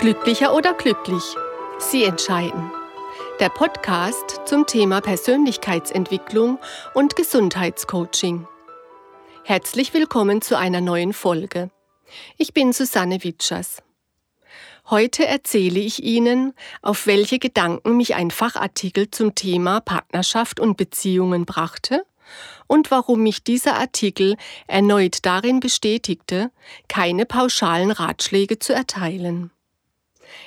Glücklicher oder glücklich? Sie entscheiden. Der Podcast zum Thema Persönlichkeitsentwicklung und Gesundheitscoaching. Herzlich willkommen zu einer neuen Folge. Ich bin Susanne Witschers. Heute erzähle ich Ihnen, auf welche Gedanken mich ein Fachartikel zum Thema Partnerschaft und Beziehungen brachte und warum mich dieser Artikel erneut darin bestätigte, keine pauschalen Ratschläge zu erteilen.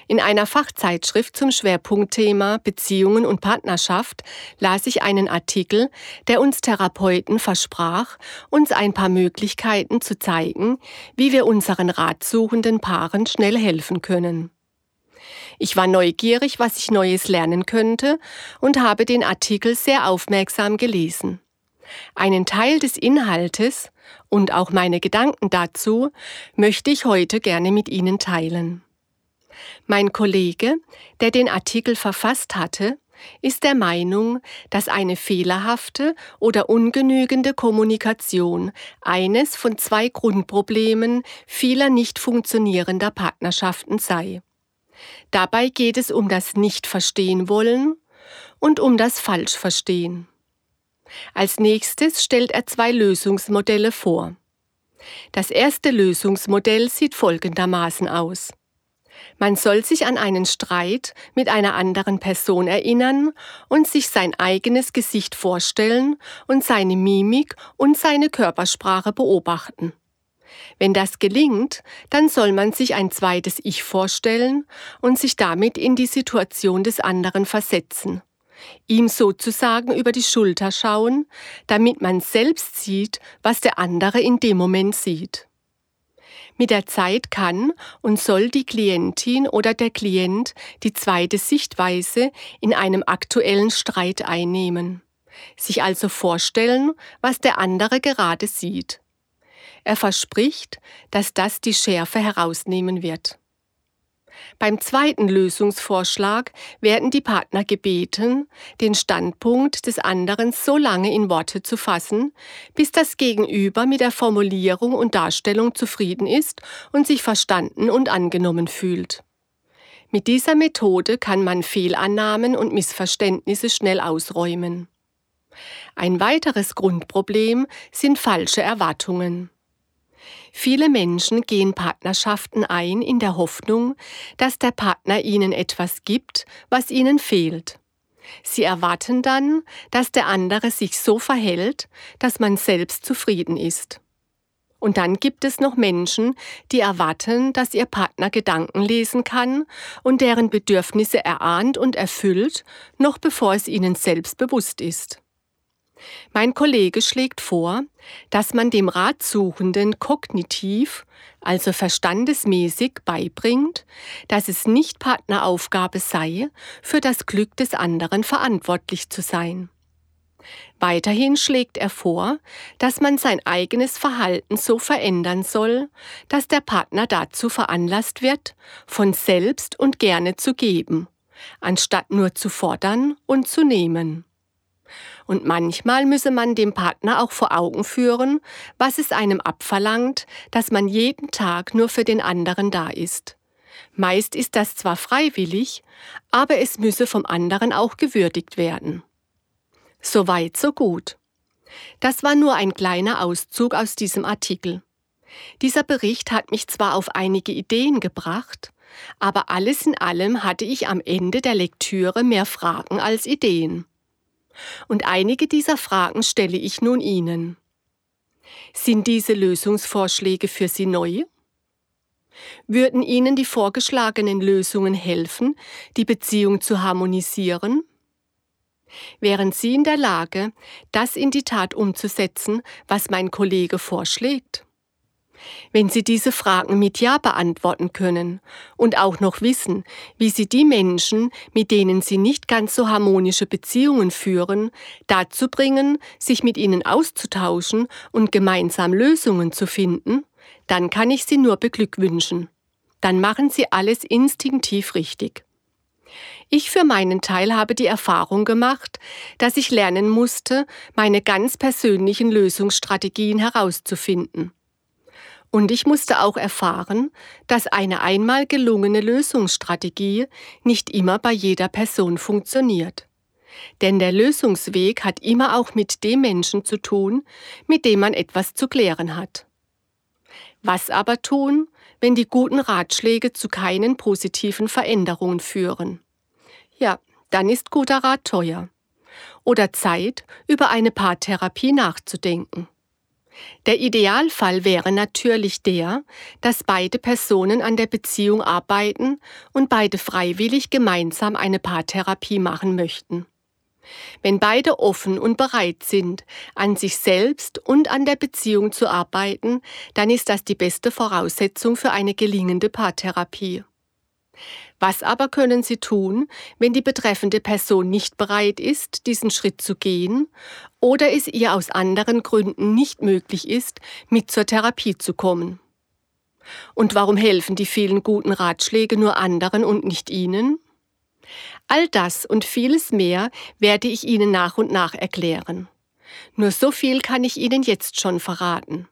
In einer Fachzeitschrift zum Schwerpunktthema Beziehungen und Partnerschaft las ich einen Artikel, der uns Therapeuten versprach, uns ein paar Möglichkeiten zu zeigen, wie wir unseren ratsuchenden Paaren schnell helfen können. Ich war neugierig, was ich Neues lernen könnte und habe den Artikel sehr aufmerksam gelesen. Einen Teil des Inhaltes und auch meine Gedanken dazu möchte ich heute gerne mit Ihnen teilen. Mein Kollege, der den Artikel verfasst hatte, ist der Meinung, dass eine fehlerhafte oder ungenügende Kommunikation eines von zwei Grundproblemen vieler nicht funktionierender Partnerschaften sei. Dabei geht es um das Nicht-Verstehen wollen und um das Falschverstehen. Als nächstes stellt er zwei Lösungsmodelle vor. Das erste Lösungsmodell sieht folgendermaßen aus. Man soll sich an einen Streit mit einer anderen Person erinnern und sich sein eigenes Gesicht vorstellen und seine Mimik und seine Körpersprache beobachten. Wenn das gelingt, dann soll man sich ein zweites Ich vorstellen und sich damit in die Situation des anderen versetzen. Ihm sozusagen über die Schulter schauen, damit man selbst sieht, was der andere in dem Moment sieht. Mit der Zeit kann und soll die Klientin oder der Klient die zweite Sichtweise in einem aktuellen Streit einnehmen, sich also vorstellen, was der andere gerade sieht. Er verspricht, dass das die Schärfe herausnehmen wird. Beim zweiten Lösungsvorschlag werden die Partner gebeten, den Standpunkt des anderen so lange in Worte zu fassen, bis das Gegenüber mit der Formulierung und Darstellung zufrieden ist und sich verstanden und angenommen fühlt. Mit dieser Methode kann man Fehlannahmen und Missverständnisse schnell ausräumen. Ein weiteres Grundproblem sind falsche Erwartungen. Viele Menschen gehen Partnerschaften ein in der Hoffnung, dass der Partner ihnen etwas gibt, was ihnen fehlt. Sie erwarten dann, dass der andere sich so verhält, dass man selbst zufrieden ist. Und dann gibt es noch Menschen, die erwarten, dass ihr Partner Gedanken lesen kann und deren Bedürfnisse erahnt und erfüllt, noch bevor es ihnen selbst bewusst ist. Mein Kollege schlägt vor, dass man dem Ratsuchenden kognitiv, also verstandesmäßig beibringt, dass es nicht Partneraufgabe sei, für das Glück des anderen verantwortlich zu sein. Weiterhin schlägt er vor, dass man sein eigenes Verhalten so verändern soll, dass der Partner dazu veranlasst wird, von selbst und gerne zu geben, anstatt nur zu fordern und zu nehmen. Und manchmal müsse man dem Partner auch vor Augen führen, was es einem abverlangt, dass man jeden Tag nur für den anderen da ist. Meist ist das zwar freiwillig, aber es müsse vom anderen auch gewürdigt werden. So weit, so gut. Das war nur ein kleiner Auszug aus diesem Artikel. Dieser Bericht hat mich zwar auf einige Ideen gebracht, aber alles in allem hatte ich am Ende der Lektüre mehr Fragen als Ideen. Und einige dieser Fragen stelle ich nun Ihnen. Sind diese Lösungsvorschläge für Sie neu? Würden Ihnen die vorgeschlagenen Lösungen helfen, die Beziehung zu harmonisieren? Wären Sie in der Lage, das in die Tat umzusetzen, was mein Kollege vorschlägt? Wenn Sie diese Fragen mit Ja beantworten können und auch noch wissen, wie Sie die Menschen, mit denen Sie nicht ganz so harmonische Beziehungen führen, dazu bringen, sich mit ihnen auszutauschen und gemeinsam Lösungen zu finden, dann kann ich Sie nur beglückwünschen. Dann machen Sie alles instinktiv richtig. Ich für meinen Teil habe die Erfahrung gemacht, dass ich lernen musste, meine ganz persönlichen Lösungsstrategien herauszufinden. Und ich musste auch erfahren, dass eine einmal gelungene Lösungsstrategie nicht immer bei jeder Person funktioniert. Denn der Lösungsweg hat immer auch mit dem Menschen zu tun, mit dem man etwas zu klären hat. Was aber tun, wenn die guten Ratschläge zu keinen positiven Veränderungen führen? Ja, dann ist guter Rat teuer. Oder Zeit, über eine Paartherapie nachzudenken. Der Idealfall wäre natürlich der, dass beide Personen an der Beziehung arbeiten und beide freiwillig gemeinsam eine Paartherapie machen möchten. Wenn beide offen und bereit sind, an sich selbst und an der Beziehung zu arbeiten, dann ist das die beste Voraussetzung für eine gelingende Paartherapie. Was aber können Sie tun, wenn die betreffende Person nicht bereit ist, diesen Schritt zu gehen oder es ihr aus anderen Gründen nicht möglich ist, mit zur Therapie zu kommen? Und warum helfen die vielen guten Ratschläge nur anderen und nicht Ihnen? All das und vieles mehr werde ich Ihnen nach und nach erklären. Nur so viel kann ich Ihnen jetzt schon verraten.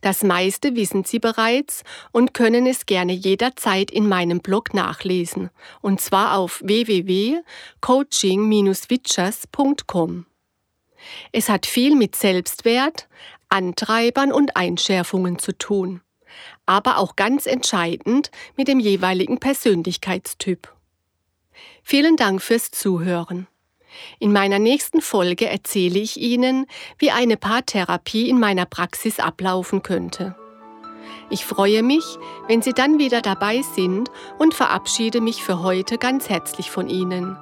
Das meiste wissen Sie bereits und können es gerne jederzeit in meinem Blog nachlesen, und zwar auf www.coaching-witchers.com. Es hat viel mit Selbstwert, Antreibern und Einschärfungen zu tun, aber auch ganz entscheidend mit dem jeweiligen Persönlichkeitstyp. Vielen Dank fürs Zuhören. In meiner nächsten Folge erzähle ich Ihnen, wie eine Paartherapie in meiner Praxis ablaufen könnte. Ich freue mich, wenn Sie dann wieder dabei sind und verabschiede mich für heute ganz herzlich von Ihnen.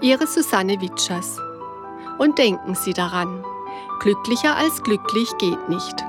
Ihre Susanne Witschers. Und denken Sie daran, glücklicher als glücklich geht nicht.